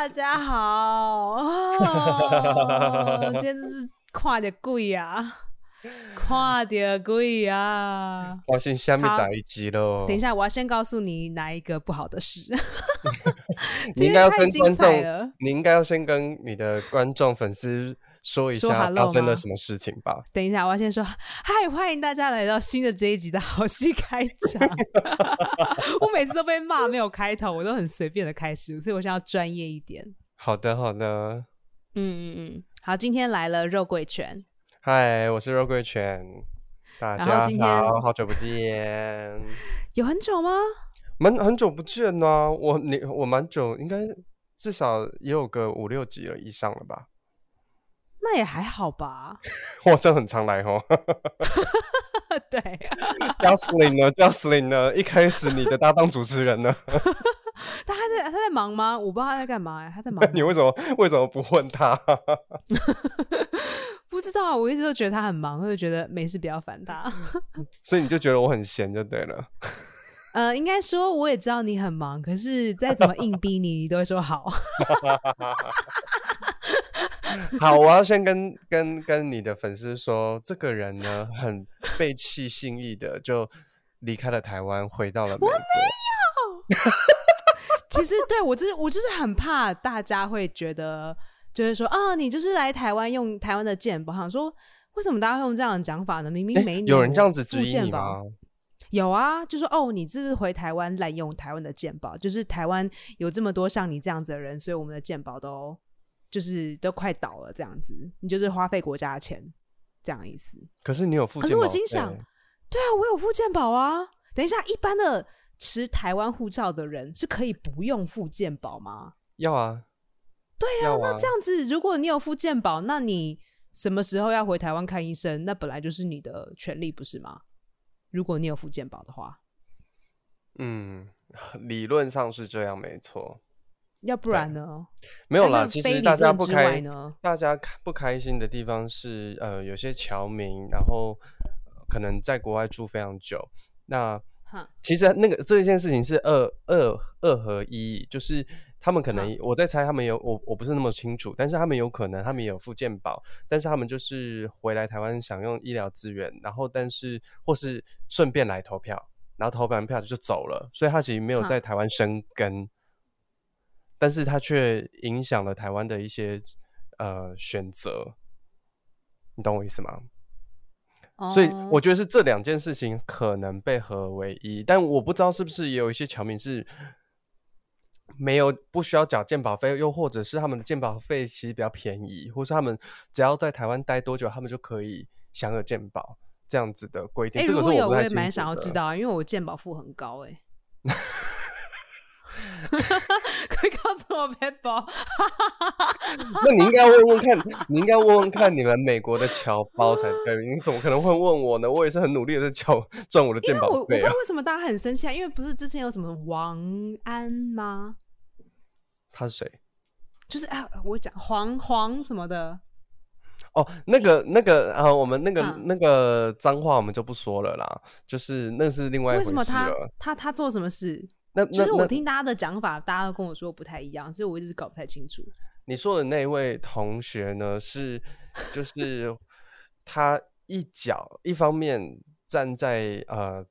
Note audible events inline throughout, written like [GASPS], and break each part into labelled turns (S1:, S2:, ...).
S1: 大家好，哦、今天真是跨的贵啊，[LAUGHS] 跨的贵啊！
S2: 我先下面打一集喽。
S1: 等一下，我要先告诉你哪一个不好的事。
S2: 你应该要跟观众你应该要先跟你的观众粉丝说一下发生了什么事情吧。
S1: 等一下，我要先说，嗨，欢迎大家来到新的这一集的好戏开场。[LAUGHS] 我每次都被骂没有开头，我都很随便的开始，所以我想要专业一点。
S2: 好的，好的。
S1: 嗯嗯嗯，好，今天来了肉桂犬，
S2: 嗨，我是肉桂犬，大家好，好久不见，
S1: 有很久吗？
S2: 蛮很久不见呢、我你我蛮久，应该至少也有个五六集了以上了吧？
S1: 那也还好吧。
S2: 我真的很常来哦。[LAUGHS]
S1: 对
S2: ，Jocelyn 呢？Jocelyn 呢？一开始你的搭档主持人呢？[LAUGHS]
S1: 他还在他在忙吗？我不知道他在干嘛、欸，他在忙。[LAUGHS]
S2: 你为什么为什么不问他？
S1: 不知道，我一直都觉得他很忙，我就觉得没事不要烦他。
S2: 所以你就觉得我很闲就对了。
S1: 呃，应该说我也知道你很忙，可是再怎么硬逼你，你都会说好。[LAUGHS]
S2: 好，我要先跟跟跟你的粉丝说，这个人呢很背弃心意的，就离开了台湾，回到了美国。[LAUGHS]
S1: 其实对我就是我就是很怕大家会觉得，就是说啊，你就是来台湾用台湾的健保，想说为什么大家会用这样的讲法呢？明明
S2: 诶
S1: 每一年
S2: 有人这样子
S1: 我
S2: 质疑你吗？
S1: 有啊，就说哦，你这是回台湾滥用台湾的鉴宝，就是台湾有这么多像你这样子的人，所以我们的鉴宝都就是都快倒了，这样子，你就是花费国家的钱，这样意思。
S2: 可是你有付
S1: 可是我心想对啊，我有付健保啊。等一下，一般的持台湾护照的人是可以不用付健保吗？
S2: 要啊，
S1: 对
S2: 啊，
S1: 那这样子，如果你有付健保，那你什么时候要回台湾看医生？那本来就是你的权利，不是吗？如果你有付健保的话，
S2: 嗯，[LAUGHS] 理论上是这样，没错。
S1: 要不然呢？
S2: 没有啦，其实大家不开
S1: 呢
S2: 大家开不开心的地方是，呃，有些侨民，然后、呃可能在国外住非常久，那
S1: 哼
S2: 其实那个这件事情是二二二合一，就是他们可能我在猜他们有我我不是那么清楚，但是他们有可能他们也有附健保，但是他们就是回来台湾享用医疗资源，然后但是或是顺便来投票，然后投完票就走了，所以他其实没有在台湾生根，但是他却影响了台湾的一些呃选择，你懂我意思吗？所以
S1: 哦
S2: 我觉得是这两件事情可能被合为一，但我不知道是不是也有一些侨民是没有不需要缴鉴保费，又或者是他们的鉴保费其实比较便宜，或是他们只要在台湾待多久，他们就可以享有鉴保这样子的规定。
S1: 哎、
S2: 这个是
S1: 我也蛮想要知道啊，因为我鉴保付很高哎、可 [LAUGHS] [LAUGHS] [LAUGHS] 以告诉我 p a p e
S2: 那你应该问问看，你应该问问看你们美国的侨胞才对，你怎么可能会问我呢？我也是很努力的在缴赚我的健保费啊
S1: 我不知道。为什么大家很生气啊，因为不是之前有什么王安吗？
S2: 他是谁？
S1: 就是啊，我讲黄黄什么的，
S2: 哦，那个那个啊，我们那个、
S1: 嗯
S2: 那个脏话我们就不说了啦，就是那是另外一回事
S1: 为什么他。他他做什么事？
S2: 那那
S1: 就是我
S2: 那
S1: 听大家的讲法，大家都跟我说不太一样，所以我一直搞不太清楚。
S2: 你说的那位同学呢，是就是 [LAUGHS] 他一脚一方面站在呃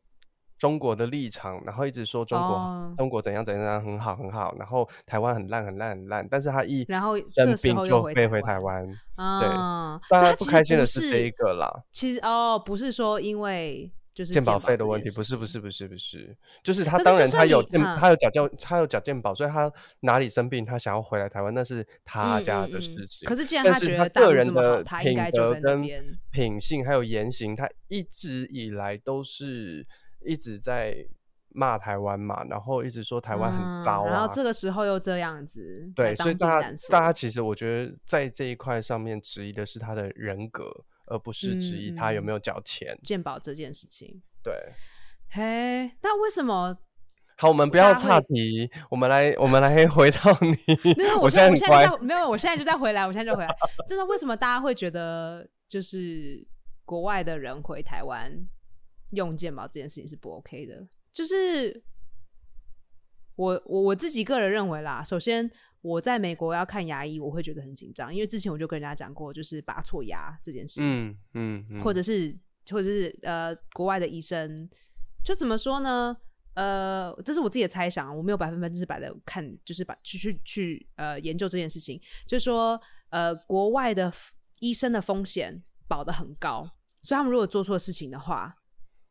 S2: 中国的立场，然后一直说中国、
S1: 哦
S2: 中国怎样怎样很好很好，然后台湾很烂很烂很烂，但是他一
S1: 然后这
S2: 生病
S1: 时候又回
S2: 就飞回
S1: 台湾
S2: 台湾，
S1: 啊，
S2: 大家不开心的是这一个啦。
S1: 其实哦，不是说因为就是
S2: 健保
S1: 保
S2: 费的问题，不是不是不是不是，就是他当然他有他有缴健他有缴健保，所以他哪里生病，他想要回来台湾，那是他
S1: 嗯
S2: 家的事情。
S1: 可是既然
S2: 但是
S1: 他觉得大
S2: 个人的品德跟品性还有言行，他一直以来都是一直在骂台湾嘛，然后一直说台湾很糟啊。
S1: 嗯然后这个时候又这样子，
S2: 对，所以大家大家其实我觉得在这一块上面质疑的是他的人格，而不是质疑他有没
S1: 嗯
S2: 有缴钱。
S1: 鉴宝这件事情。
S2: 对。
S1: 嘿，那为什么？
S2: 好，我们不要岔题，我们来，我们来 [LAUGHS] 回到你。
S1: 没有，
S2: 我
S1: 现在我现在没有，我现在就在回来，我现在就回来。真的，为什么大家会觉得就是国外的人回台湾用健保这件事情是不 OK 的？就是我我我自己个人认为啦，首先我在美国要看牙医，我会觉得很紧张，因为之前我就跟人家讲过，就是拔错牙这件事，
S2: 嗯嗯嗯，
S1: 或者是或者是呃，国外的医生，就怎么说呢？呃，这是我自己的猜想，我没有百分之百的看，就是把去去去呃研究这件事情，就是说呃，国外的医生的风险保的很高，所以他们如果做错事情的话，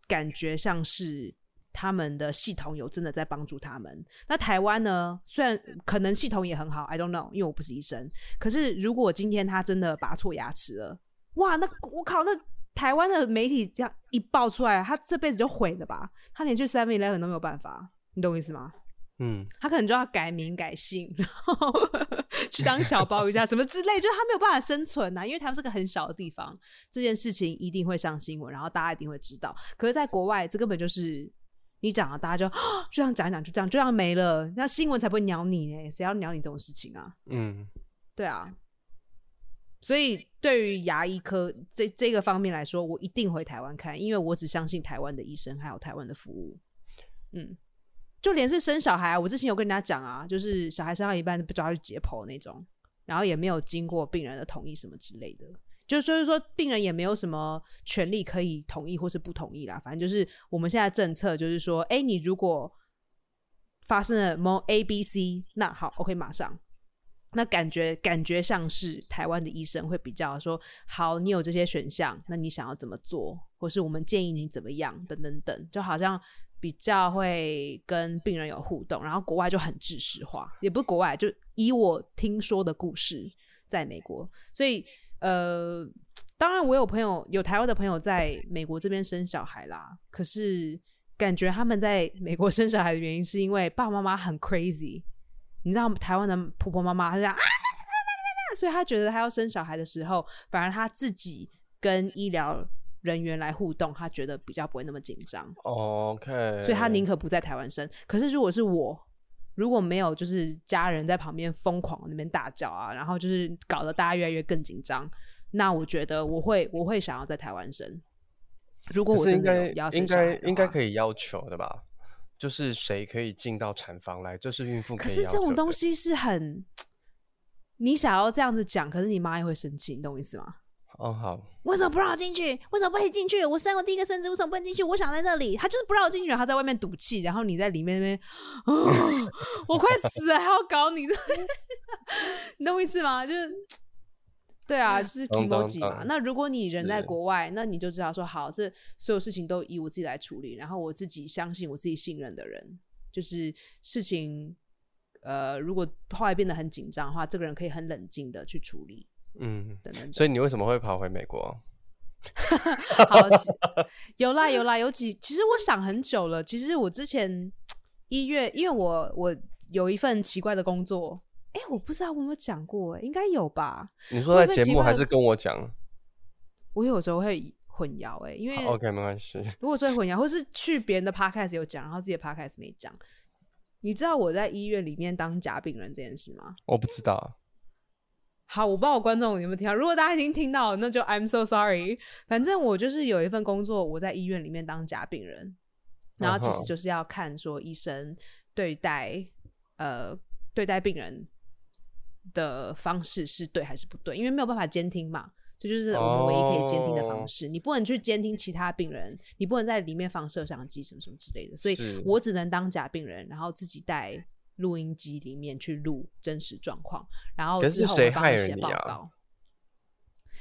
S1: 感觉像是他们的系统有真的在帮助他们。那台湾呢，虽然可能系统也很好，I don't know，因为我不是医生。可是如果今天他真的拔错牙齿了，哇，那我靠，那。台湾的媒体这样一爆出来，他这辈子就毁了吧？他连去 Seven Eleven 都没有办法，你懂我意思吗？
S2: 嗯，
S1: 他可能就要改名改姓，[LAUGHS] 然后去当小包一下 [LAUGHS] 什么之类，就是他没有办法生存呐。因为他们是个很小的地方，这件事情一定会上新闻，然后大家一定会知道。可是，在国外，这根本就是你讲了，大 [GASPS] 家就就这样讲一讲，就这样就这样没了，那新闻才不会鸟你呢？谁要鸟你这种事情啊？
S2: 嗯，
S1: 对啊。所以，对于牙医科这这个方面来说，我一定回台湾看，因为我只相信台湾的医生还有台湾的服务。嗯，就连是生小孩，我之前有跟人家讲啊，就是小孩生到一半不抓去解剖那种，然后也没有经过病人的同意什么之类的，就就是说病人也没有什么权利可以同意或是不同意啦。反正就是我们现在政策就是说，哎，你如果发生了某 A、B、C，那好，OK，马上。那感觉感觉像是台湾的医生会比较说，好，你有这些选项，那你想要怎么做，或是我们建议你怎么样，等等等，就好像比较会跟病人有互动。然后国外就很知识化，也不是国外，就以我听说的故事，在美国，所以呃，当然我有朋友，有台湾的朋友在美国这边生小孩啦，可是感觉他们在美国生小孩的原因是因为爸爸妈妈很 crazy。你知道台湾的婆婆妈妈，她这样啊，所以她觉得她要生小孩的时候，反而她自己跟医疗人员来互动，他觉得比较不会那么紧张。
S2: OK，
S1: 所以他宁可不在台湾生。可是如果是我，如果没有就是家人在旁边疯狂那边大叫啊，然后就是搞得大家越来越更紧张，那我觉得我会我会想要在台湾生。如果我真的要生
S2: 应该应该可以要求的吧？就是谁可以进到产房来，这是孕妇。
S1: 可是这种东西是很，你想要这样子讲，可是你妈也会生气，你懂我意思吗？
S2: 哦，好。
S1: 为什么不让我进去？为什么不可以进去？我生过第一个孙子，为什么不能进去？我想在那里，他就是不让我进去，他在外面赌气，然后你在里面那边，[GASPS] 我快死了，还要搞你，你懂我意思吗？就是。对啊，就是 emoji 嘛。那如果你人在国外，那你就知道说好，这所有事情都以我自己来处理，然后我自己相信我自己信任的人，就是事情，呃，如果后来变得很紧张的话，这个人可以很冷静的去处理。
S2: 嗯，所以你为什么会跑回美国？[LAUGHS]
S1: 好，有啦有啦有几，其实我想很久了。其实我之前一月，因为我我有一份奇怪的工作。哎，我不知道我有没有讲过，应该有吧？
S2: 你说在节目还是跟我讲？
S1: 我有时候会混淆，哎，因为
S2: OK 没关系。
S1: 如果说混淆，或是去别人的 podcast 有讲，然后自己的 podcast 没讲，你知道我在医院里面当假病人这件事吗？
S2: 我不知道。
S1: 好，我不知道观众有没有听到。如果大家已经听到，那就 I'm so sorry。反正我就是有一份工作，我在医院里面当假病人，然后其实就是要看说医生对待呃对待病人。的方式是对还是不对？因为没有办法监听嘛，这就是我们唯一可以监听的方式。你不能去监听其他病人，你不能在里面放摄像机什么什么之类的。所以我只能当假病人，然后自己带录音机里面去录真实状况，然后之后帮你写报告。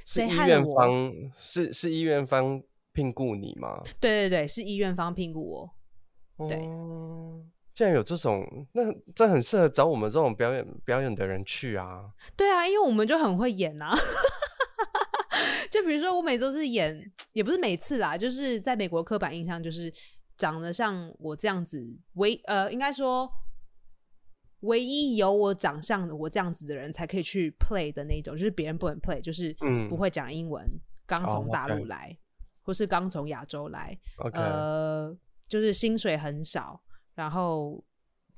S2: 是医院方是是医院方聘雇你吗？
S1: 对对对，是医院方聘雇我。对。
S2: 既然有这种，那这很适合找我们这种表演表演的人去啊。
S1: 对啊，因为我们就很会演啊。[LAUGHS] 就比如说，我每周是演，也不是每次啦，就是在美国刻板印象就是长得像我这样子，唯呃，应该说唯一有我长相的我这样子的人才可以去 play 的那种，就是别人不能 play，就是不会讲英文，刚从大陆来，或是刚从亚洲来，呃，就是薪水很少。然后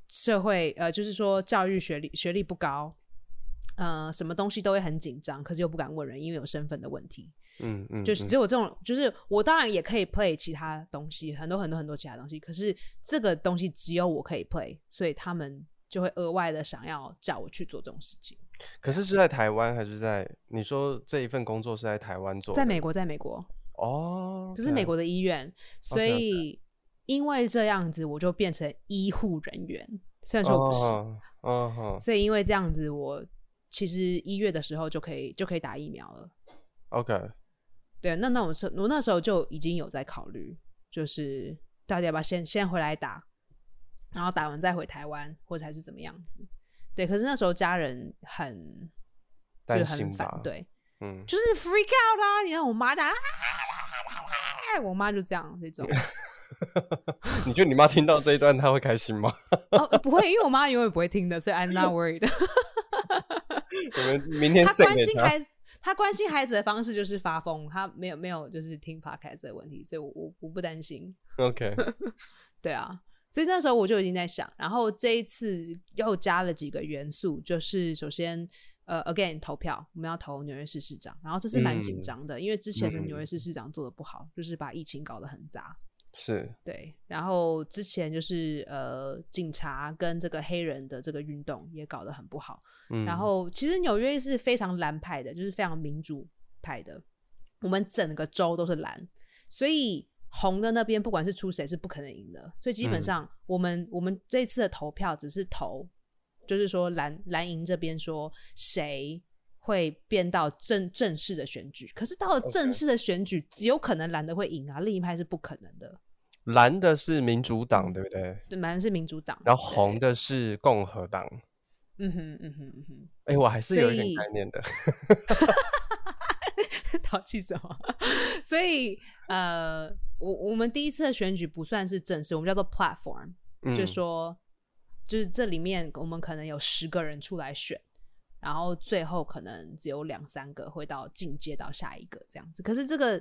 S1: 社会呃，就是说教育学历学历不高，呃，什么东西都会很紧张，可是又不敢问人，因为有身份的问题。
S2: 嗯嗯，
S1: 就是只有这种，就是我当然也可以 play 其他东西，很多很多很多其他东西，可是这个东西只有我可以 play，所以他们就会额外的想要叫我去做这种事情。
S2: 可是是在台湾还是在？你说这一份工作是在台湾做？
S1: 在美国，在美国。
S2: 哦，
S1: 就是美国的医院，所以因为这样子，我就变成医护人员。虽然说不是，
S2: 嗯
S1: 所以因为这样子，我其实一月的时候就可以就可以打疫苗了。
S2: OK，
S1: 对，那那我是我那时候就已经有在考虑，就是大家要不要先先回来打，然后打完再回台湾，或者还是怎么样子？对，可是那时候家人很就是很反对。
S2: 嗯，
S1: 就是 freak out 啊！你看我妈讲，我妈就这样这种。[LAUGHS]
S2: 你觉得你妈听到这一段，她会开心吗？[LAUGHS]
S1: 哦，不会，因为我妈永远不会听的，所以 I'm not worried。[LAUGHS]
S2: 我们明天
S1: 她关心孩，她关心孩子的方式就是发疯，她没有没有就是听 podcast 的问题，所以我我我不担心。
S2: OK，
S1: 对啊，所以那时候我就已经在想，然后这一次又加了几个元素，就是首先。呃，again 投票，我们要投纽约市市长，然后这是蛮紧张的，因为之前的纽约市市长做的不好，就是把疫情搞得很杂。
S2: 是，
S1: 对。然后之前就是呃，警察跟这个黑人的这个运动也搞得很不好。嗯。然后其实纽约是非常蓝派的，就是非常民主派的，我们整个州都是蓝，所以红的那边不管是出谁是不可能赢的，所以基本上我们我们这次的投票只是投。就是说蓝蓝营这边说谁会变到正正式的选举，可是到了正式的选举，只有可能蓝的会赢啊，另一派是不可能的。
S2: 蓝的是民主党，对不对？
S1: 对，蓝的是民主党，
S2: 然后红的是共和党。
S1: 嗯哼嗯哼嗯哼。
S2: 哎，我还是有一点概念的。[LAUGHS] [LAUGHS]
S1: 淘气什么？[LAUGHS] 所以呃，我我们第一次的选举不算是正式，我们叫做 platform，就说。就是这里面我们可能有十个人出来选，然后最后可能只有两三个会到进阶到下一个这样子。可是这个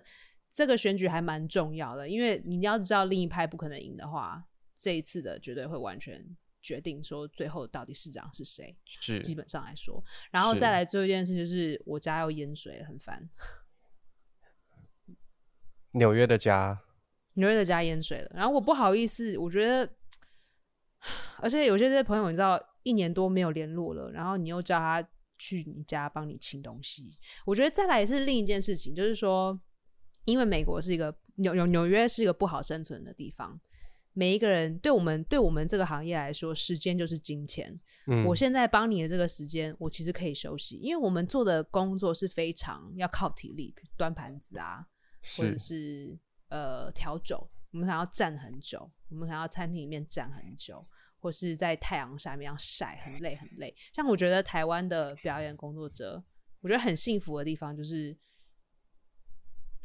S1: 这个选举还蛮重要的，因为你要知道另一派不可能赢的话，这一次的绝对会完全决定说最后到底市长是谁。
S2: 是
S1: 基本上来说，然后再来最后一件事，就是我家要淹水，很烦。
S2: 纽约的家，[LAUGHS]
S1: 纽约的家淹水了，然后我不好意思，我觉得。而且有些这些朋友，你知道，一年多没有联络了，然后你又叫他去你家帮你清东西，我觉得再来是另一件事情，就是说，因为美国是一个纽纽纽约是一个不好生存的地方，每一个人对我们对我们这个行业来说，时间就是金钱。嗯，我现在帮你的这个时间，我其实可以休息，因为我们做的工作是非常要靠体力，端盘子啊，或者是呃调酒。我们想要站很久，我们想要餐厅里面站很久，或是在太阳下面要晒，很累很累。像我觉得台湾的表演工作者，我觉得很幸福的地方就是，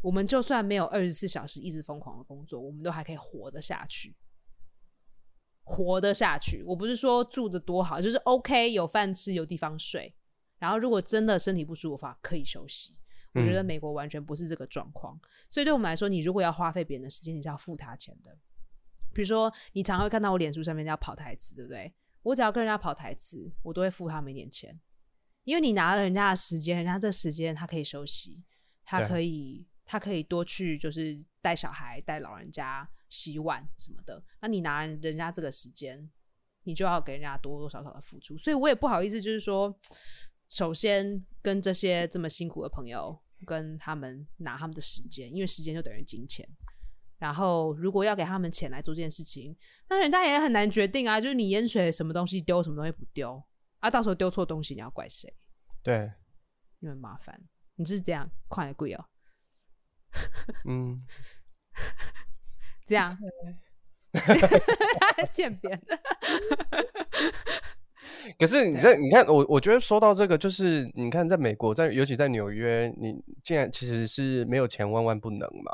S1: 我们就算没有二十四小时一直疯狂的工作，我们都还可以活得下去，活得下去。我不是说住的多好，就是 OK，有饭吃，有地方睡。然后如果真的身体不舒服的话，可以休息。我觉得美国完全不是这个状况，所以对我们来说，你如果要花费别人的时间，你是要付他钱的。比如说，你常会看到我脸书上面要跑台词，对不对？我只要跟人家跑台词，我都会付他们一点钱，因为你拿了人家的时间，人家这时间他可以休息，他可以他可以多去就是带小孩、带老人家、洗碗什么的。那你拿人家这个时间，你就要给人家多多少少的付出，所以我也不好意思，就是说，首先跟这些这么辛苦的朋友。跟他们拿他们的时间，因为时间就等于金钱。然后，如果要给他们钱来做这件事情，那人家也很难决定啊。就是你淹水，什么东西丢，什么东西不丢啊？到时候丢错东西，你要怪谁？
S2: 对，
S1: 因为麻烦。你是这样，快贵哦。[LAUGHS]
S2: 嗯，
S1: 这样，[LAUGHS] 渐变。[LAUGHS]
S2: 可是你这你看我，我觉得说到这个，就是你看，在美国，在尤其在纽约，你竟然其实是没有钱万万不能嘛。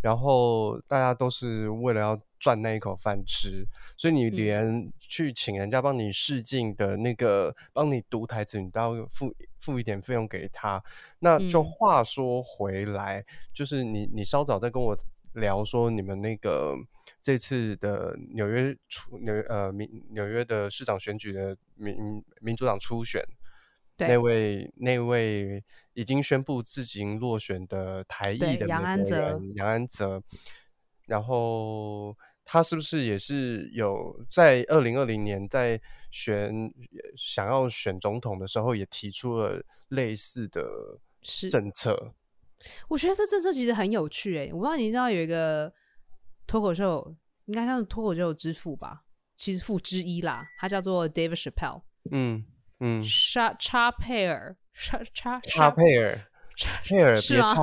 S2: 然后大家都是为了要赚那一口饭吃，所以你连去请人家帮你试镜的那个帮你读台词，你都要付付一点费用给他。那就话说回来，就是你你稍早在跟我聊说你们那个。这次的纽约初纽呃民纽约的市长选举的民民主党初选，那位那位已经宣布自行落选的台裔的
S1: 杨安泽，
S2: 杨安泽，然后他是不是也是有在二零二零年在选想要选总统的时候，也提出了类似的政策？
S1: 我觉得这政策其实很有趣诶，我不知道你知道有一个脱口秀，应该算是脱口秀之父吧，其实父之一啦，他叫做 David Chappelle。
S2: 嗯嗯
S1: ，Cha Cha p r Cha
S2: Cha Cha p r Cha p r
S1: 是吗？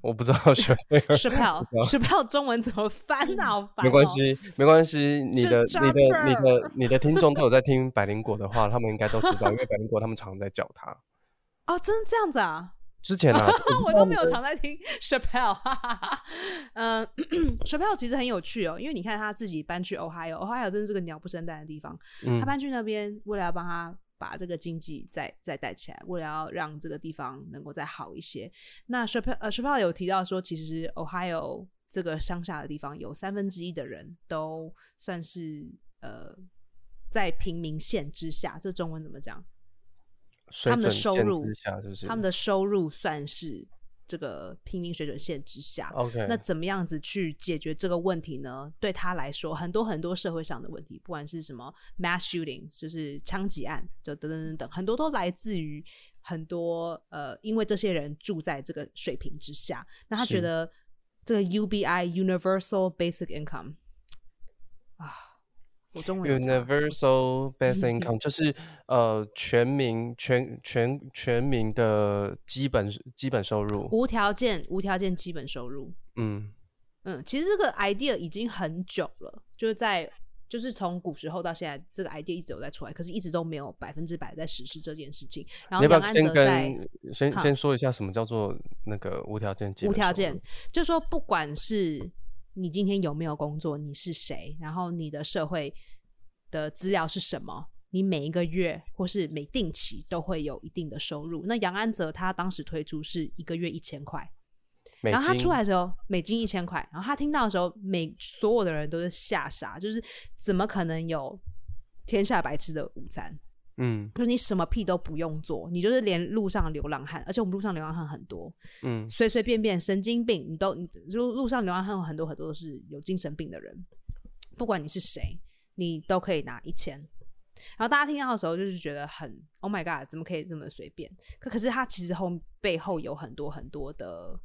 S2: 我不知道选那个
S1: Chappelle，Chappelle 中文怎么翻啊？
S2: 没关系，没关系，你的、你的、你的、你的听众都有在听百灵果的话，他们应该都知道，因为百灵果他们常在叫他。[LAUGHS]
S1: 哦，真的这样子啊？
S2: 之前啊，[LAUGHS]
S1: 我都没有常在听 Chappelle。[LAUGHS] [CLEARS THROAT] 嗯，Chappelle 其实很有趣哦，因为你看他自己搬去 Ohio，Ohio 真的是个鸟不生蛋的地方。他搬去那边，为了要帮他把这个经济再再带起来，为了要让这个地方能够再好一些。那 Chappelle 呃 Chappelle 有提到说，其实 Ohio 这个乡下的地方有三分之一的人都算是呃在平民线之下，这中文怎么讲？他们的收入，他们的收入算是这个平民水准线之下。
S2: OK，
S1: 那怎么样子去解决这个问题呢？对他来说，很多很多社会上的问题，不管是什么 mass shootings，就是枪击案，就等等等等，很多都来自于很多呃，因为这些人住在这个水平之下。那他觉得这个 UBI Universal Basic Income 啊。
S2: Universal basic income 就是呃全民全全全民的基本基本收入，
S1: 无条件无条件基本收入。
S2: 嗯
S1: 嗯，其实这个 idea 已经很久了，就是在就是从古时候到现在，这个 idea 一直有在出来，可是一直都没有百分之百在实施这件事情。然后杨安泽在
S2: 先先说一下什么叫做那个无条件
S1: 无条件，就说不管是。你今天有没有工作？你是谁？然后你的社会的资料是什么？你每一个月或是每定期都会有一定的收入。那杨安泽他当时推出是一个月一千块，然后他出来的时候美金一千块，然后他听到的时候，每所有的人都是吓傻，就是怎么可能有天下白吃的午餐？
S2: 嗯，
S1: 就是你什么屁都不用做，你就是连路上流浪汉，而且我们路上流浪汉很多，
S2: 嗯，
S1: 随随便便神经病，你都你就路上流浪汉有很多很多都是有精神病的人，不管你是谁，你都可以拿一千。然后大家听到的时候就是觉得很 Oh my God，怎么可以这么随便？可可是他其实后背后有很多很多的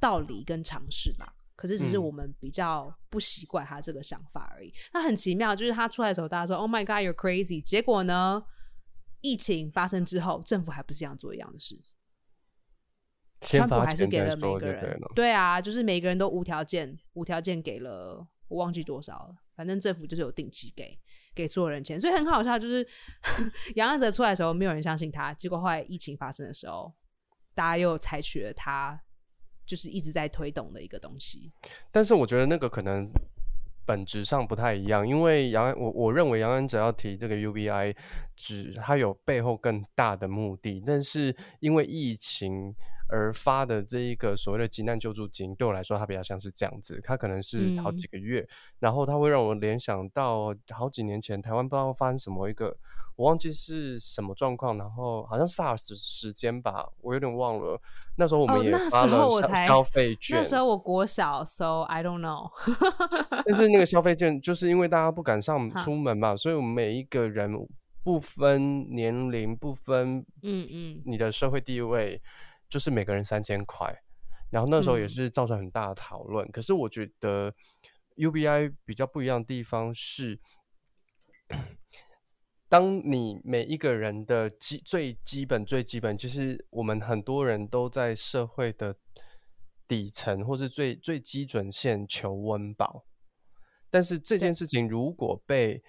S1: 道理跟尝试吧。可是只是我们比较不习惯他这个想法而已。那很奇妙，就是他出来的时候，大家说 “Oh my God, you're crazy”。结果呢，疫情发生之后，政府还不是一样做一样的事。川普还是给了每个人，对啊，就是每个人都无条件、无条件给了，我忘记多少了。反正政府就是有定期给给所有人钱，所以很好笑。就是 [LAUGHS] 杨安泽出来的时候，没有人相信他。结果后来疫情发生的时候，大家又采取了他。就是一直在推动的一个东西，
S2: 但是我觉得那个可能本质上不太一样，因为杨安我我认为杨安只要提这个 UBI，指它有背后更大的目的，但是因为疫情而发的这一个所谓的急难救助金，对我来说它比较像是这样子，它可能是好几个月，然后它会让我联想到好几年前台湾不知道发生什么一个。我忘记是什么状况，然后好像 SARS 时间吧，我有点忘了。那时候我们也发了消费券，
S1: 那时候我国小，so I don't know。[LAUGHS]
S2: 但是那个消费券就是因为大家不敢上出门嘛，所以我们每一个人不分年龄、不分
S1: 嗯嗯
S2: 你的社会地位，就是每个人三千块。然后那时候也是造成很大的讨论。可是我觉得 UBI 比较不一样的地方是。当你每一个人的基最基本最基本，其实我们很多人都在社会的底层或是最最基准线求温饱，但是这件事情如果被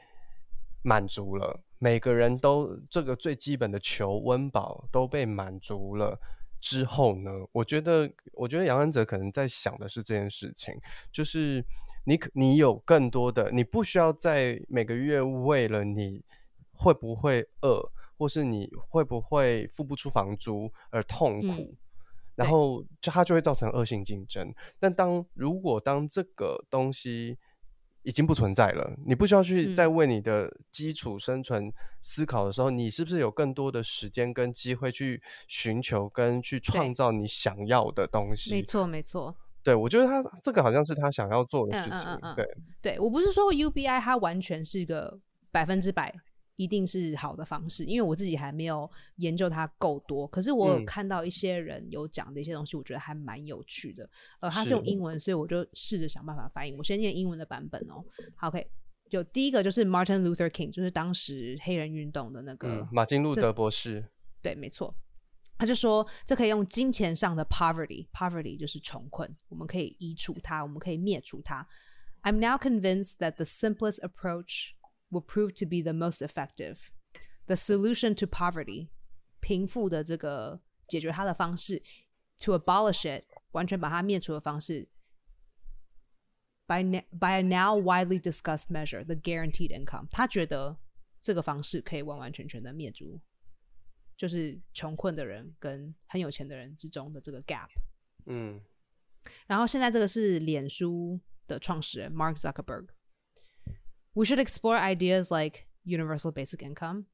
S2: 满足了，每个人都这个最基本的求温饱都被满足了之后呢？我觉得，我觉得杨安泽可能在想的是这件事情，就是你可你有更多的，你不需要在每个月为了你。会不会饿，或是你会不会付不出房租而痛苦？然后就它就会造成恶性竞争。但当如果当这个东西已经不存在了，你不需要去再为你的基础生存思考的时候，你是不是有更多的时间跟机会去寻求跟去创造你想要的东西？
S1: 没错，没错。
S2: 对，我觉得他这个好像是他想要做的事情。对，
S1: 对我不是说 UBI 它完全是一个百分之百一定是好的方式，因为我自己还没有研究它够多。可是我有
S2: 嗯
S1: 看到一些人有讲的一些东西，我觉得还蛮有趣的。呃，它是
S2: 是
S1: 用英文，所以我就试着想办法翻译。我先念英文的版本哦。好，OK，就第一个就是 Martin Luther King，就是当时黑人运动的那个
S2: 嗯，马丁路德博士，
S1: 对，没错。他就说，这可以用金钱上的 poverty，poverty 就是穷困，我们可以移除它，我们可以灭除它。I'm now convinced that the simplest approach will prove to be the most effective. The solution to poverty，贫富的这个解决它的方式，to abolish it，完全把它灭除的方式，by na- by a now widely discussed measure, the guaranteed income。他觉得这个方式可以完完全全的灭除就是穷困的人跟很有钱的人之中的这个 gap。
S2: 嗯
S1: 然后现在这个是脸书的创始人 Mark Zuckerberg。 We should explore ideas like universal basic income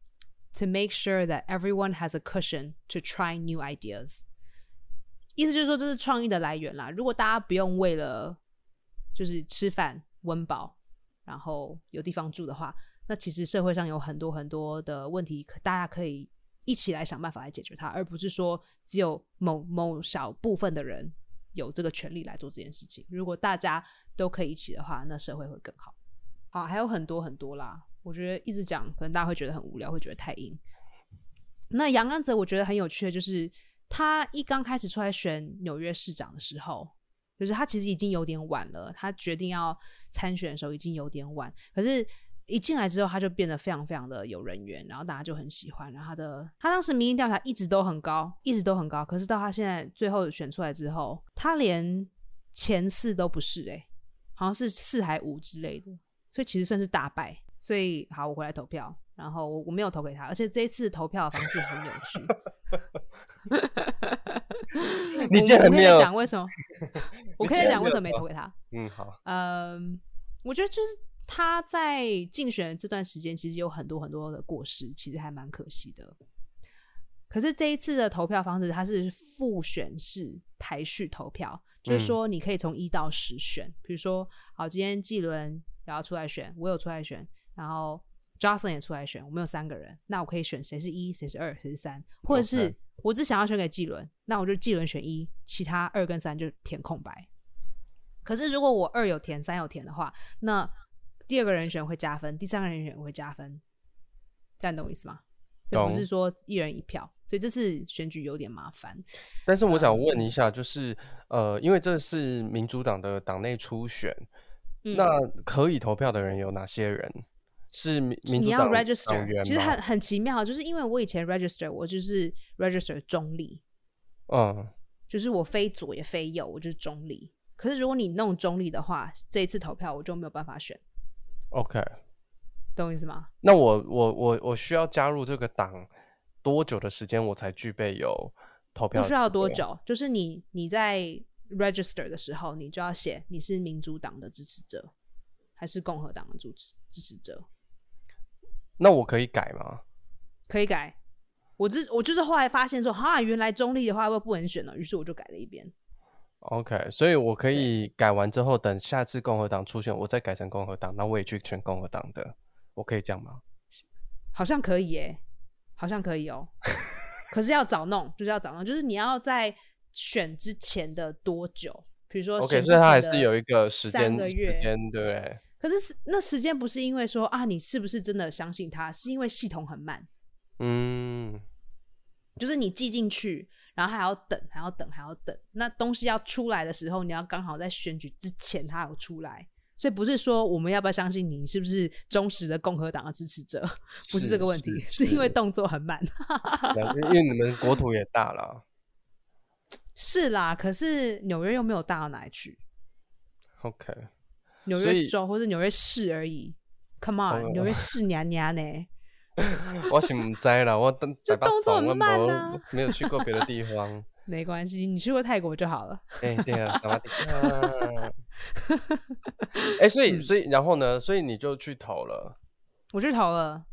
S1: to make sure that everyone has a cushion to try new ideas。意思就是说，这是创意的来源啦。如果大家不用为了就是吃饭温饱，然后有地方住的话，那其实社会上有很多很多的问题，大家可以一起来想办法来解决它，而不是说只有某某小部分的人有这个权利来做这件事情。如果大家都可以一起的话，那社会会更好。好，还有很多很多啦。我觉得一直讲，可能大家会觉得很无聊，会觉得太硬。那杨安泽我觉得很有趣的就是，他一刚开始出来选纽约市长的时候，就是他其实已经有点晚了，他决定要参选的时候已经有点晚，可是。一进来之后，他就变得非常非常的有人缘，然后大家就很喜欢。然后他的他当时民意调查一直都很高，一直都很高。可是到他现在最后选出来之后，他连前四都不是、欸，好像是四还五之类的，所以其实算是大败。所以好，我回来投票，然后我我没有投给他，而且这一次投票的方式很有趣。[LAUGHS]
S2: 你
S1: 我我可以
S2: 竟然没有
S1: 讲为什么？[LAUGHS] 我可以讲为什么没
S2: 投
S1: 投给他。
S2: 嗯，好，
S1: 嗯，我觉得就是他在竞选的这段时间，其实有很多很多的过失，其实还蛮可惜的。可是这一次的投票方式，它是复选式排序投票，就是
S2: 嗯
S1: 说你可以从一到十选。比如说，好，今天季伦也要出来选，我有出来选，然后 Jocelyn 也出来选，我们有三个人，那我可以选谁是一，谁是二，谁是三，或者是我只想要选给季伦，那我就季伦选一，其他二跟三就填空白。可是如果我二有填，三有填的话，那第二个人选会加分，第三个人选会加分，这样懂我意思吗？所以不是说一人一票，所以这次选举有点麻烦。
S2: 但是我想问
S1: 嗯
S2: 一下，就是呃，因为这是民主党的党内初选，
S1: 嗯
S2: 那可以投票的人有哪些人？是民民
S1: 你要
S2: 主党党
S1: register，
S2: 员
S1: 其实很很奇妙，就是因为我以前 register 我就是 register 中立，
S2: 嗯
S1: 就是我非左也非右，我就是中立。可是如果你弄中立的话，这一次投票我就没有办法选
S2: ，，OK。
S1: 懂我意思吗？
S2: 那我我我我需要加入这个党多久的时间，我才具备有投票？
S1: 不需要多？久，就是你你在 register 的时候，你就要写你是民主党的支持者，还是共和党的支持支持者，
S2: 那我可以改吗？
S1: 可以改。我之我就是后来发现说，哈，原来中立的话会不能选了，于是我就改了一遍。
S2: OK，所以我可以改完之后，等下次共和党出现，我再改成共和党，那我也去选共和党的，我可以这样吗？
S1: 好像可以耶，好像可以哦。[LAUGHS] 可是要早弄，就是要早弄，就是你要在选之前的多久？比如说
S2: OK，所以它还是有一个时间时
S1: 三个月。
S2: 间，对不对？
S1: 可是那时间不是因为说啊，你是不是真的相信他？是因为系统很慢，
S2: 嗯，
S1: 就是你寄进去，然后还要等，还要等，还要等。那东西要出来的时候，你要刚好在选举之前它有出来。所以不是说我们要不要相信你是不是忠实的共和党的支持者，[LAUGHS] 不是这个问题，
S2: 是
S1: 是因为动作很慢。[LAUGHS]
S2: 因为你们国土也大了。
S1: 是啦，可是纽约又没有大到哪里去
S2: ，OK，
S1: 纽约州或者纽约市而已。Come
S2: 哦
S1: on，纽约市娘娘呢？[LAUGHS]
S2: 我是唔知啦，我等
S1: 就动作很慢啊
S2: 没有去过别的地方。[LAUGHS]
S1: 没关系，你去过泰国就好了。
S2: 哎、对啊，萨瓦迪卡。哎、所以
S1: 嗯
S2: 所以然后呢？所以你就去投了，
S1: 我去投了，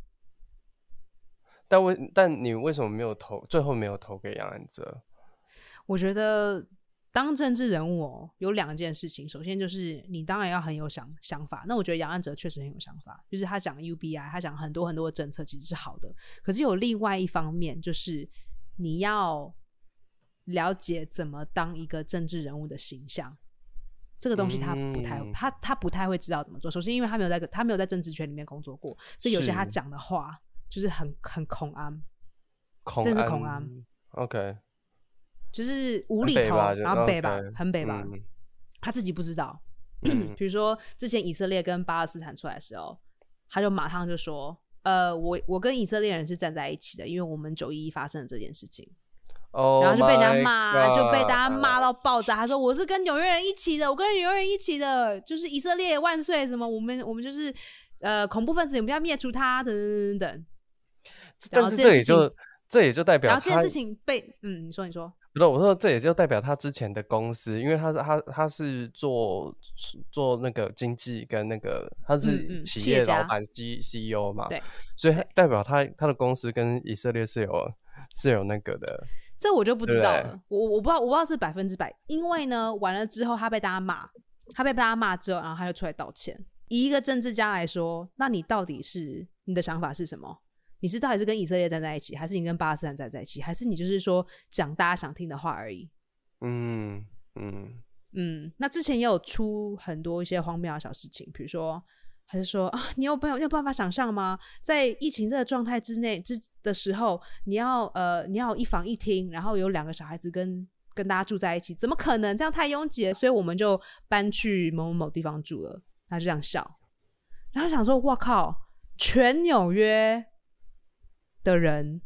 S2: 但为但你为什么没有投？最后没有投给杨安泽？
S1: 我觉得当政治人物哦，有两件事情。首先就是你当然要很有想想法。那我觉得杨安哲确实很有想法，就是他讲 UBI，他讲很多很多的政策其实是好的。可是有另外一方面，就是你要了解怎么当一个政治人物的形象。这个东西他不太，他他不太会知道怎么做。首先，因为他没有在他没有在政治圈里面工作过，所以有些他讲的话就是很很恐安，真是恐安。
S2: OK，
S1: 就是无厘头，然后北吧，很北吧，他自己不知道。[CLEARS THROAT] 比如说之前以色列跟巴勒斯坦出来的时候，他就马上就说：“呃，我我跟以色列人是站在一起的，因为我们九一一发生了这件事情。”然后就被人家骂，就被大家骂到爆炸。他说：“我是跟纽约人一起的，我跟纽约人一起的，就是以色列万岁！什么？我们我们就是呃恐怖分子，我们要灭除他，等等等等。”
S2: 但是这也就这也就代表，
S1: 然后这件事情被嗯，你说你说，
S2: 我说这也就代表他之前的公司，因为他是他他是做做那个经济跟那个他是企业老板 C C E O 嘛，
S1: 对，
S2: 所以代表他他的公司跟以色列是有是有那个的。
S1: 这我就不知道了，我我不知道，我不知道是百分之百，因为呢，完了之后他被大家骂，他被大家骂之后，然后他就出来道歉。以一个政治家来说，那你到底是你的想法是什么？你是到底是跟以色列站在一起，还是你跟巴勒斯坦站在一起，还是你就是说讲大家想听的话而已？嗯嗯嗯。那之前也有出很多一些荒谬的小事情，比如说。还是说啊，你有没有有办法想象吗？在疫情这个状态之内之的时候，你要呃，你要一房一厅，然后有两个小孩子跟跟大家住在一起，怎么可能？这样太拥挤了，所以我们就搬去某某某地方住了。他就这样笑，然后想说：我靠，全纽约的人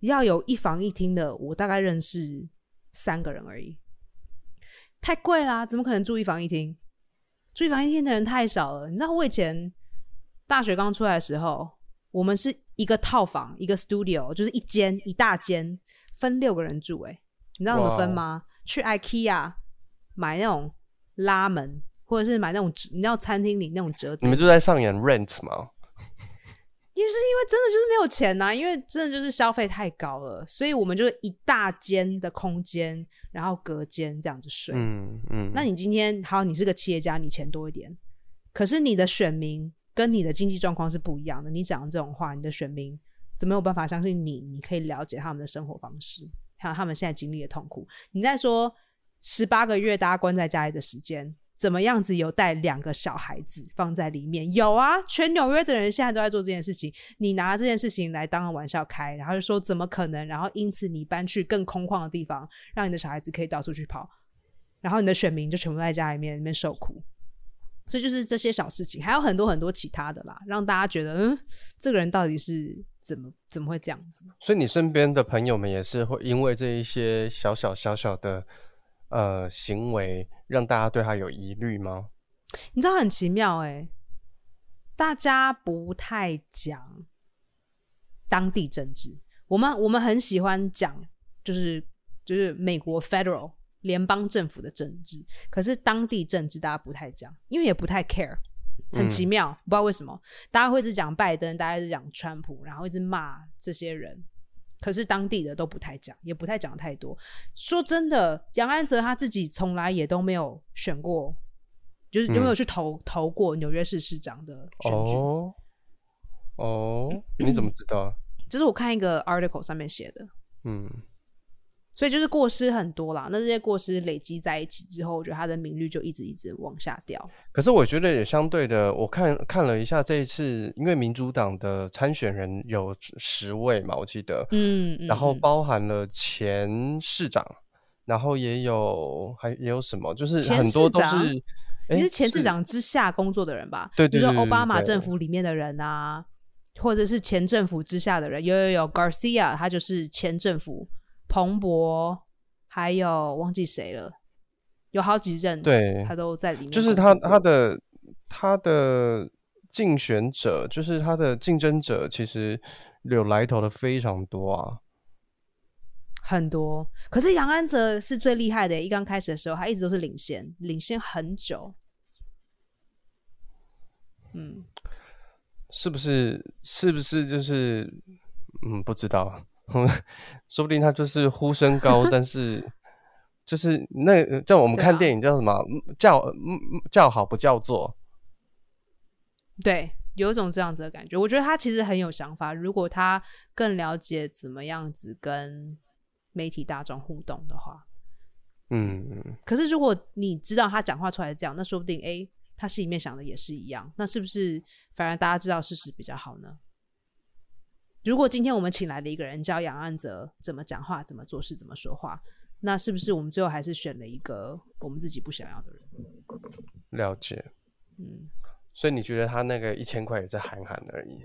S1: 要有一房一厅的，我大概认识三个人而已，太贵啦，怎么可能住一房一厅？住一房一厅的人太少了，你知道我以前大学刚出来的时候，我们是一个套房，一个 studio，就是一间一大间，分六个人住。哎，你知道怎么分吗？去 IKEA 买那种拉门，或者是买那种你知道餐厅里那种折叠。
S2: 你们就在上演 rent 吗？
S1: 因为是因为真的就是没有钱呐，因为真的就是消费太高了，所以我们就一大间的空间，然后隔间这样子睡。嗯嗯。那你今天好，你是个企业家，你钱多一点，可是你的选民跟你的经济状况是不一样的。你讲这种话，你的选民怎么有办法相信你？你可以了解他们的生活方式，还有他们现在经历的痛苦。你在说十八个月大家关在家里的时间。怎么样子有带两个小孩子放在里面？有啊，全纽约的人现在都在做这件事情。你拿这件事情来当个玩笑开，然后就说怎么可能？然后因此你搬去更空旷的地方，让你的小孩子可以到处去跑，然后你的选民就全部在家里面里面受苦。所以就是这些小事情，还有很多很多其他的啦，让大家觉得嗯，这个人到底是怎么怎么会这样子？
S2: 所以你身边的朋友们也是会因为这一些小小小小的。呃，行为让大家对他有疑虑吗？
S1: 你知道很奇妙哎，大家不太讲当地政治。我们我们很喜欢讲，就是就是美国 federal 联邦政府的政治，可是当地政治大家不太讲，因为也不太 care。很奇妙，不知道为什么大家会一直讲拜登，大家一直讲川普，然后一直骂这些人。可是当地的都不太讲，也不太讲太多。说真的，杨安泽他自己从来也都没有选过，就是有没有去投投过纽约市市长的选举？
S2: 哦，你怎么知道？[CLEARS THROAT]
S1: 这是我看一个 article 上面写的。嗯。所以就是过失很多啦，那这些过失累积在一起之后，我觉得他的名率就一直一直往下掉。
S2: 可是我觉得也相对的，我看看了一下这一次，因为民主党的参选人有十位嘛，我记得，嗯，然后包含了前市长，然后也有还也有什么，就是很多都是
S1: 你是前市长之下工作的人吧？
S2: 对对，
S1: 比如说奥巴马政府里面的人啊，或者是前政府之下的人，有有有，Garcia 他就是前政府。彭博，还有忘记谁了，有好几任，
S2: 对，
S1: 他都在里面。
S2: 就是他他的他的竞选者，就是他的竞争者，其实有来头的非常多啊，
S1: 很多。可是杨安泽是最厉害的，一刚开始的时候，他一直都是领先，领先很久。
S2: 嗯，是不是？是不是？就是，嗯，不知道。[LAUGHS] 说不定他就是呼声高，但是就是那叫我们看电影叫什么叫嗯叫好不叫座。
S1: 对，有一种这样子的感觉。我觉得他其实很有想法，如果他更了解怎么样子跟媒体大众互动的话，
S2: 嗯，嗯
S1: 可是如果你知道他讲话出来是这样，那说不定诶，他心里面想的也是一样，那是不是反而大家知道事实比较好呢？如果今天我们请来了一个人教杨安泽怎么讲话、怎么做事、怎么说话，那是不是我们最后还是选了一个我们自己不想要的人？
S2: 了解。
S1: 嗯，
S2: 所以你觉得他那个一千块也是喊喊而已？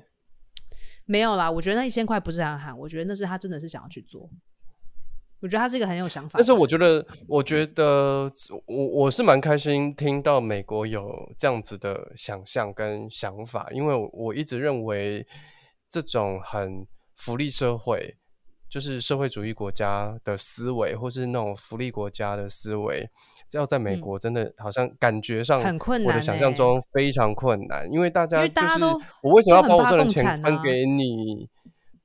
S1: 没有啦，我觉得那一千块不是喊喊，我觉得那是他真的是想要去做。我觉得他是一个很有想法
S2: 但是我觉得，我觉得我我是蛮开心听到美国有这样子的想象跟想法，因为我我一直认为这种很福利社会，就是社会主义国家的思维，或是那种福利国家的思维，这要在美国真的好像感觉上
S1: 嗯很困难
S2: 我的想象
S1: 欸
S2: 中非常困难，因为大家
S1: 因为
S2: 就是
S1: 大家都
S2: 我为什么要把我这个钱分给你？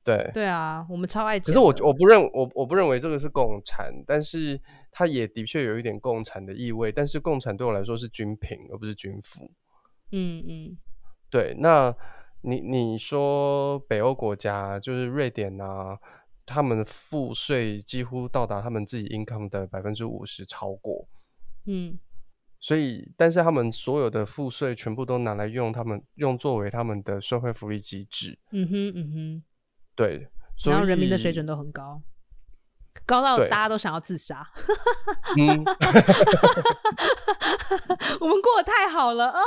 S2: 对，
S1: 对啊，我们超爱
S2: 可是我我不认我我不认为这个是共产，但是它也的确有一点共产的意味。但是共产对我来说是均贫，而不是均富。
S1: 嗯嗯
S2: 对，那你你说北欧国家就是瑞典啊，他们赋税几乎到达他们自己 income 的百分之五十超过，
S1: 嗯，
S2: 所以但是他们所有的赋税全部都拿来用他们用作为他们的社会福利机制。
S1: 嗯哼嗯哼，
S2: 对，所
S1: 然后人民的水准都很高，高到大家都想要自杀。
S2: 嗯。[LAUGHS]
S1: 我们过得太好了啊，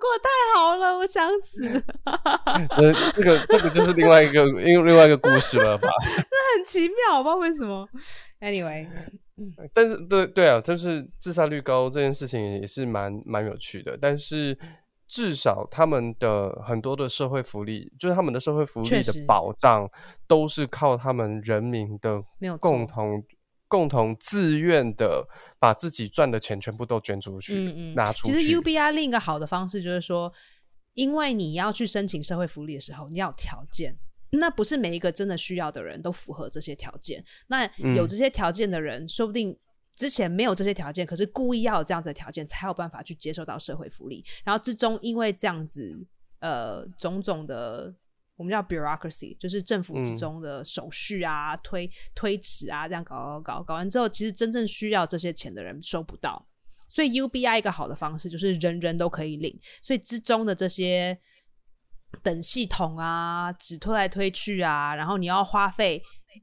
S1: 过得太好了，我想死，
S2: 呃，这个这个就是另外一个另另外一个故事了吧？[LAUGHS]
S1: 很奇妙，我不知道为什么。Anyway，
S2: 但是对对啊，就是自杀率高这件事情也是蛮蛮有趣的。但是至少他们的很多的社会福利，就是他们的社会福利的保障，都是靠他们人民的共同共同自愿的把自己赚的钱全部都捐出去，
S1: 嗯嗯，
S2: 拿出去。
S1: 其实 UBI 另一个好的方式就是说，因为你要去申请社会福利的时候，你要有条件。那不是每一个真的需要的人都符合这些条件。那有
S2: 嗯
S1: 这些条件的人，说不定之前没有这些条件，可是故意要有这样子的条件，才有办法去接受到社会福利。然后之中因为这样子，呃，种种的我们叫 bureaucracy，就是政府之
S2: 嗯
S1: 中的手续啊、推推迟啊，这样搞搞搞搞完之后，其实真正需要这些钱的人收不到。所以 UBI 一个好的方式就是人人都可以领，所以之中的这些等系统啊，只推来推去啊，然后你要花费，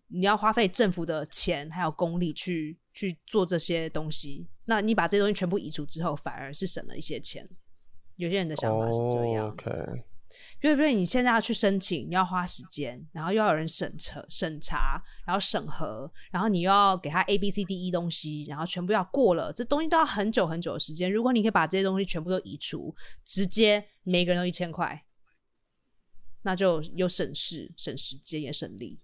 S1: 你要花费政府的钱还有功力去去做这些东西，那你把这些东西全部移除之后，反而是省了一些钱。有些人的想法是这样，因为因为你现在要去申请，你要花时间，然后又要有人审查、审查，然后审核，然后你又要给他 A、B、C、D、E 东西，然后全部要过了，这东西都要很久很久的时间。如果你可以把这些东西全部都移除，直接每个人都一千块，那就又省事、省时间也省力。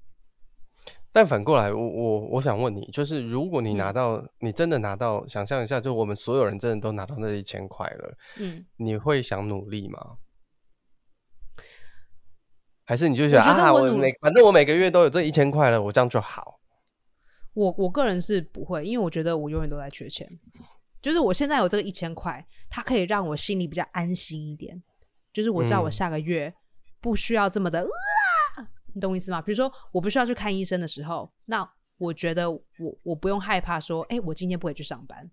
S2: 但反过来，我我我想问你，就是如果你
S1: 嗯
S2: 拿到，你真的拿到，想象一下，就我们所有人真的都拿到那一千块了，
S1: 嗯，
S2: 你会想努力吗？还是你就觉得
S1: 我觉得
S2: 啊，我每反正我每个月都有这一千块了，我这样就好。
S1: 我我个人是不会，因为我觉得我永远都在缺钱。就是我现在有这个一千块，它可以让我心里比较安心一点。就是我知道我
S2: 嗯
S1: 下个月不需要这么的，啊，你懂我意思吗？比如说我不需要去看医生的时候，那我觉得我我不用害怕说，哎、我今天不会去上班，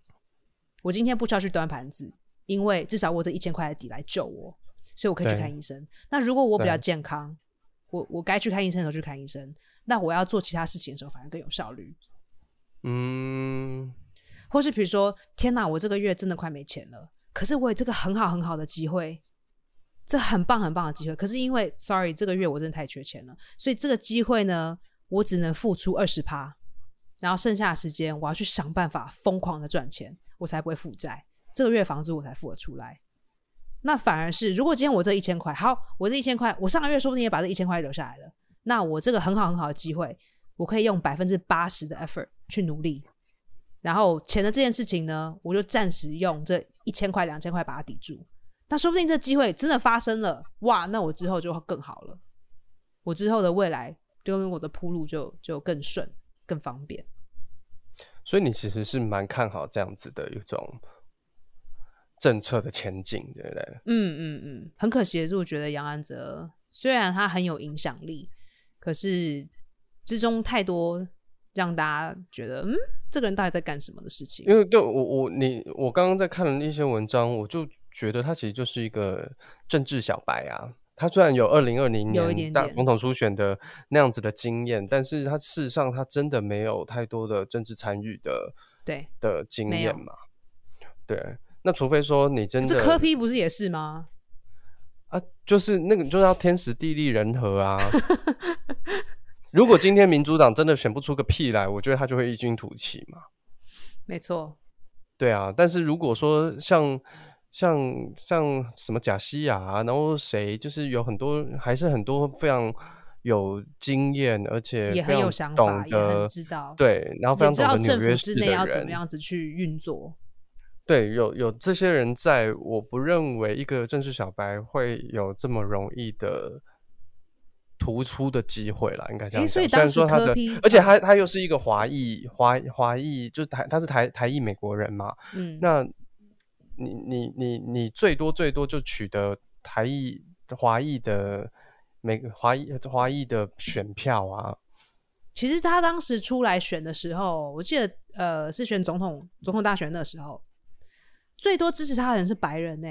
S1: 我今天不需要去端盘子，因为至少我这一千块的底来救我，所以我可以去看医生。那如果我比较健康，我我该去看医生的时候去看医生，那我要做其他事情的时候反而更有效率。
S2: 嗯，
S1: 或是比如说，天哪，我这个月真的快没钱了，可是我有这个很好很好的机会，这很棒很棒的机会，可是因为 sorry 这个月我真的太缺钱了，所以这个机会呢，我只能付出二十趴，然后剩下的时间我要去想办法疯狂的赚钱，我才不会负债，这个月房租我才付得出来。那反而是，如果今天我这一千块，好，我这一千块，我上个月说不定也把这一千块留下来了，那我这个很好很好的机会，我可以用百分之八十的 effort 去努力，然后钱的这件事情呢，我就暂时用这一千块、两千块把它抵住。那说不定这机会真的发生了，哇！那我之后就更好了，我之后的未来就跟我的铺路就就更顺、更方便。
S2: 所以你其实是蛮看好这样子的一种政策的前景，对不对？
S1: 嗯嗯嗯，很可惜的是，我觉得杨安泽虽然他很有影响力，可是之中太多让大家觉得，嗯，这个人到底在干什么的事情？
S2: 因为对我我你我刚刚在看了一些文章，我就觉得他其实就是一个政治小白啊。他虽然有二零二零年大总统初选的那样子的经验，但是他事实上他真的没有太多的政治参与的
S1: 对
S2: 的经验嘛？对，那除非说你真的，
S1: 这科批不是也是吗？
S2: 啊，就是那个就是要天时地利人和啊。[LAUGHS] 如果今天民主党真的选不出个屁来，我觉得他就会异军突起嘛。
S1: 没错，
S2: 对啊，但是如果说像。像像什么贾西亚，啊然后谁就是有很多，还是很多非常有经验，而且
S1: 也很有想法，也很知道
S2: 对，然后非常
S1: 知道
S2: 政
S1: 府之内要怎么样子去运作。
S2: 对，有有这些人在，我不认为一个正式小白会有这么容易的突出的机会了，应该这样讲。
S1: 所以当时
S2: 他的，而且他他又是一个华裔华华裔，就是台他是台台裔美国人嘛，嗯，那。你你你你最多最多就取得台裔华裔的每个华裔华裔的选票啊。
S1: 其实他当时出来选的时候，我记得呃是选总统总统大选的时候，最多支持他的人是白人呢。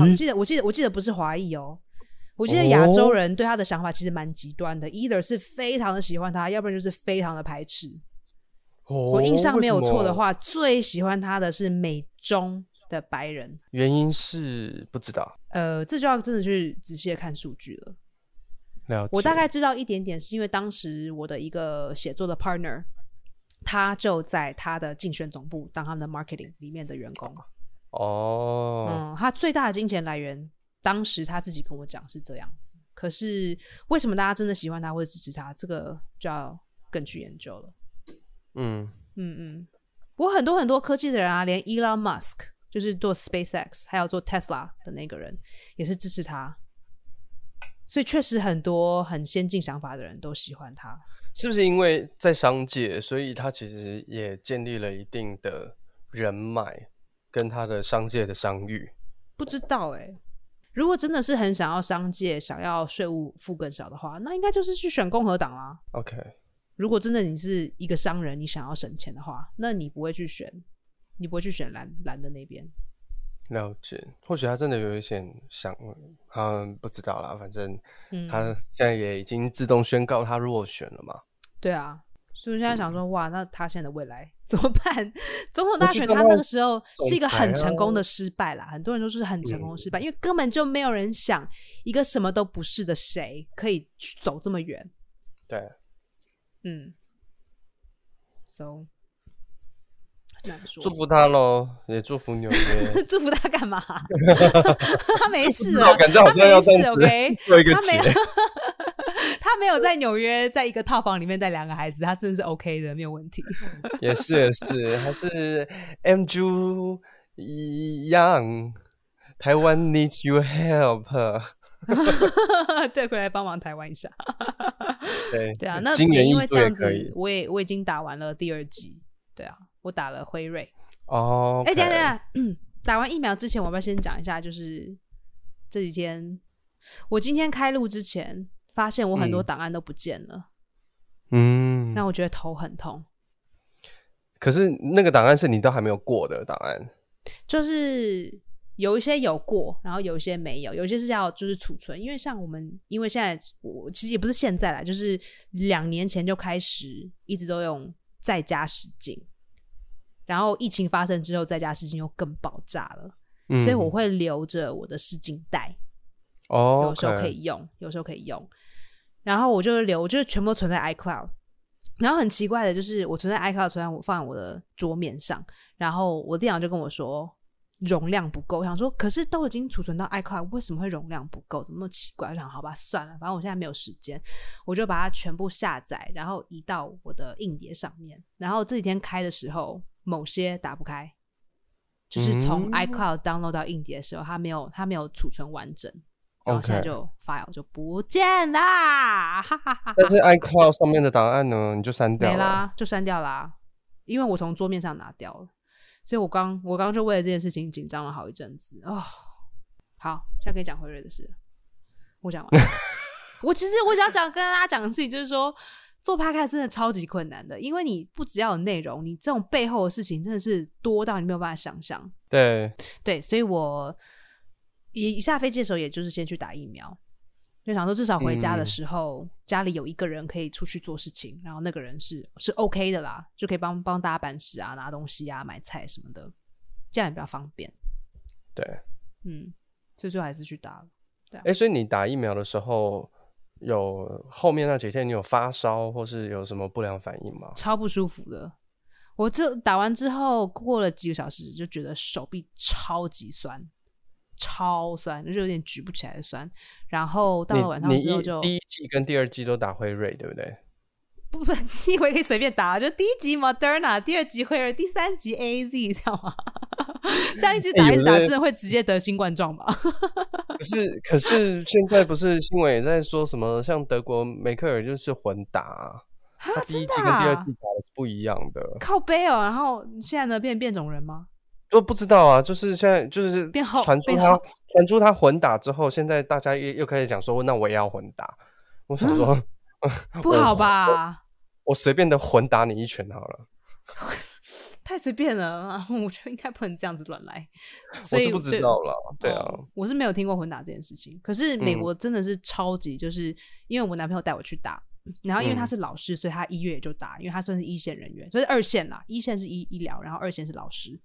S1: 我记得我记得我记得不是华裔哦，我记得亚洲人对他的想法其实蛮极端的，either 是非常的喜欢他，要不然就是非常的排斥。我印象没有错的话，最喜欢他的是美中。的白人
S2: 原因是不知道，
S1: 呃，这就要真的去仔细的看数据了。了我大概知道一点点，是因为当时我的一个写作的 partner，他就在他的竞选总部当他们的 marketing 里面的员工。
S2: 哦，
S1: 嗯，他最大的金钱来源，当时他自己跟我讲是这样子。可是为什么大家真的喜欢他或者支持他，这个就要更去研究了。嗯嗯嗯，不过很多很多科技的人啊，连 Elon Musk。就是做 SpaceX 还有做 Tesla 的那个人，也是支持他，所以确实很多很先进想法的人都喜欢他。
S2: 是不是因为在商界，所以他其实也建立了一定的人脉跟他的商界的商誉？
S1: 不知道哎，如果真的是很想要商界，想要税务负更少的话，那应该就是去选共和党啦。
S2: OK，
S1: 如果真的你是一个商人，你想要省钱的话，那你不会去选。你不会去选蓝蓝的那边？
S2: 了解，或许他真的有一些想，嗯，不知道啦。反正他现在也已经自动宣告他落选了嘛。
S1: 对啊，所以现在想说，哇，那他现在的未来怎么办？总统大选他那个时候是一个很成功的失败啦，很多人都是很成功失败，因为根本就没有人想一个什么都不是的谁可以走这么远。
S2: 对，
S1: 嗯，so。
S2: 祝福他喽，也祝福纽约。[LAUGHS]
S1: 祝福他干嘛？[LAUGHS] 他没事啊，
S2: 感觉好像要
S1: 事 OK，
S2: 做一个
S1: 他没有，[LAUGHS] 他没有在纽约，在一个套房里面带两个孩子，他真的是 OK 的，没有问题。
S2: 也是也是，还是 M Ju Young，台湾 needs your help。
S1: 对，回来帮忙台湾一下。
S2: 对
S1: 对啊，那也因为这样子，我也我已经打完了第二集。对啊。我打了辉瑞
S2: 哦，
S1: 哎，等等，嗯，打完疫苗之前，我要不要先讲一下？就是这几天，我今天开录之前，发现我很多档案都不见了，
S2: 嗯，
S1: 让我觉得头很痛。
S2: 可是那个档案是你都还没有过的档案，
S1: 就是有一些有过，然后有一些没有，有些是要就是储存，因为像我们，因为现在我其实也不是现在啦，就是两年前就开始一直都用在家使劲。然后疫情发生之后，在家事情又更爆炸了，所以我会留着我的试镜袋，
S2: 哦，
S1: 有时候可以用，有时候可以用。然后我就留，就是全部存在 iCloud。然后很奇怪的就是，我存在 iCloud，存在我放在我的桌面上，然后我电脑就跟我说容量不够。我想说，可是都已经储存到 iCloud，为什么会容量不够？怎么那么奇怪？我想，好吧，算了，反正我现在没有时间，我就把它全部下载，然后移到我的硬碟上面。然后这几天开的时候。某些打不开，就是从 iCloud download 到硬碟的时候，它没有它没有储存完整，然后现在就 file 就不见啦，哈哈哈。
S2: 但是 iCloud 上面的档案呢，你就删掉
S1: 没啦，就删掉啦。因为我从桌面上拿掉了，所以我刚我刚就为了这件事情紧张了好一阵子哦。好，现在可以讲辉瑞的事，我讲完。[LAUGHS] 我其实我想讲跟大家讲的事情就是说，做 p 开真的超级困难的，因为你不只要有内容，你这种背后的事情真的是多到你没有办法想象。
S2: 对
S1: 对，所以我一一下飞机的时候，也就是先去打疫苗。就想说，至少回家的时候，家里有一个人可以出去做事情，然后那个人是是 OK 的啦，就可以帮帮大家办事啊、拿东西啊、买菜什么的，这样也比较方便。
S2: 对，
S1: 嗯，所以最后还是去打了。对，
S2: 哎，所以你打疫苗的时候，有后面那几天你有发烧或是有什么不良反应吗？
S1: 超不舒服的，我这打完之后过了几个小时，就觉得手臂超级酸。超酸，就是有点举不起来的酸。然后到了晚上之后，就
S2: 第一季跟第二季都打辉瑞，对不对？
S1: 不不，你以为可以随便打？就第一集 Moderna，第二集辉瑞，第三集 A Z，知道吗？[LAUGHS] 这样一直打一直打，真的会直接得新冠状吗？
S2: 可是可是现在不是新闻也在说什么？像德国梅克尔就是混打，他第一季跟第二季打的是不一样的，
S1: 靠背哦。然后现在呢，变变种人吗？
S2: 都不知道啊，就是现在就是传出他传出他混打之后，现在大家又又开始讲说，那我也要混打。我想说，[LAUGHS]
S1: 不好吧？
S2: 我随便的混打你一拳好了。[LAUGHS]
S1: 太随便了，[LAUGHS] 我觉得应该不能这样子乱来。
S2: 我是不知道了，对啊，
S1: 我是没有听过混打这件事情。可是美国真的是超级，就是因为我男朋友带我去打，然后因为他是老师，所以他一月也就打，因为他算是一线人员，所以二线啦，一线是医医疗，然后二线是老师。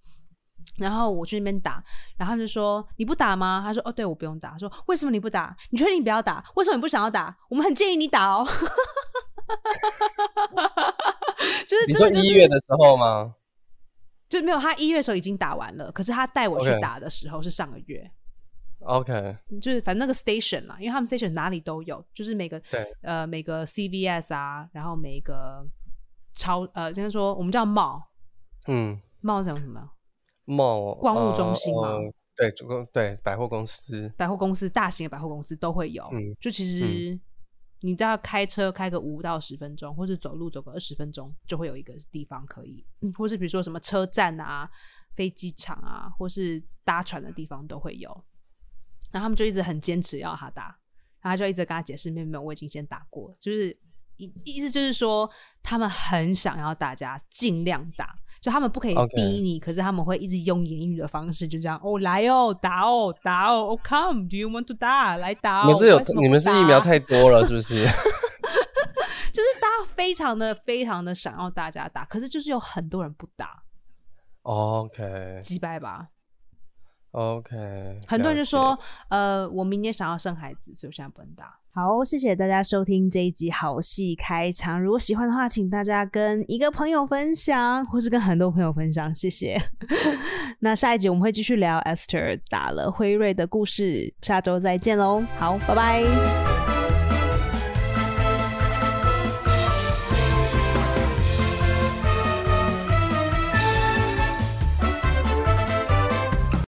S1: 然后我去那边打，然后他们就说你不打吗？他说哦，对我不用打。说为什么你不打？你确定你不要打？为什么你不想要打？我们很建议你打哦。[LAUGHS] 就是
S2: 你说一月的时候吗？
S1: 就没有，他一月的时候已经打完了，可是他带我去打的时候是上个月。
S2: OK，
S1: 就是反正那个 station 啦，因为他们 station 哪里都有，就是每个
S2: 对。
S1: 呃每个 CVS 啊，然后每个超呃，先说我们叫 mall，
S2: 嗯
S1: ，mall 叫什么？
S2: 某
S1: 逛物中心嘛，
S2: 对，总共对百货公司，
S1: 百货公司大型的百货公司都会有。嗯，就其实你只要开车开个五到十分钟，或是走路走个二十分钟，就会有一个地方可以，或是比如说什么车站啊、飞机场啊，或是搭船的地方都会有。然后他们就一直很坚持要他打，然后就一直跟他解释：没有没有，我已经先打过。就是意意思就是说，他们很想要大家尽量打。就他们不可以逼你，可是他们会一直用言语的方式，就这样哦，来哦，打哦，打哦，Oh come，Do you want to 打？来打哦。
S2: 你们是有你们是疫苗太多了，是不是？[LAUGHS]
S1: 就是大家非常的非常的想要大家打，可是就是有很多人不打。
S2: OK，
S1: 击败吧。
S2: OK，
S1: 很多人就说，呃，我明年想要生孩子，所以我现在不能打。好，谢谢大家收听这一集好戏开场。如果喜欢的话，请大家跟一个朋友分享，或是跟很多朋友分享，谢谢。[LAUGHS] 那下一集我们会继续聊 Esther 打了辉瑞的故事，下周再见喽。好，拜拜。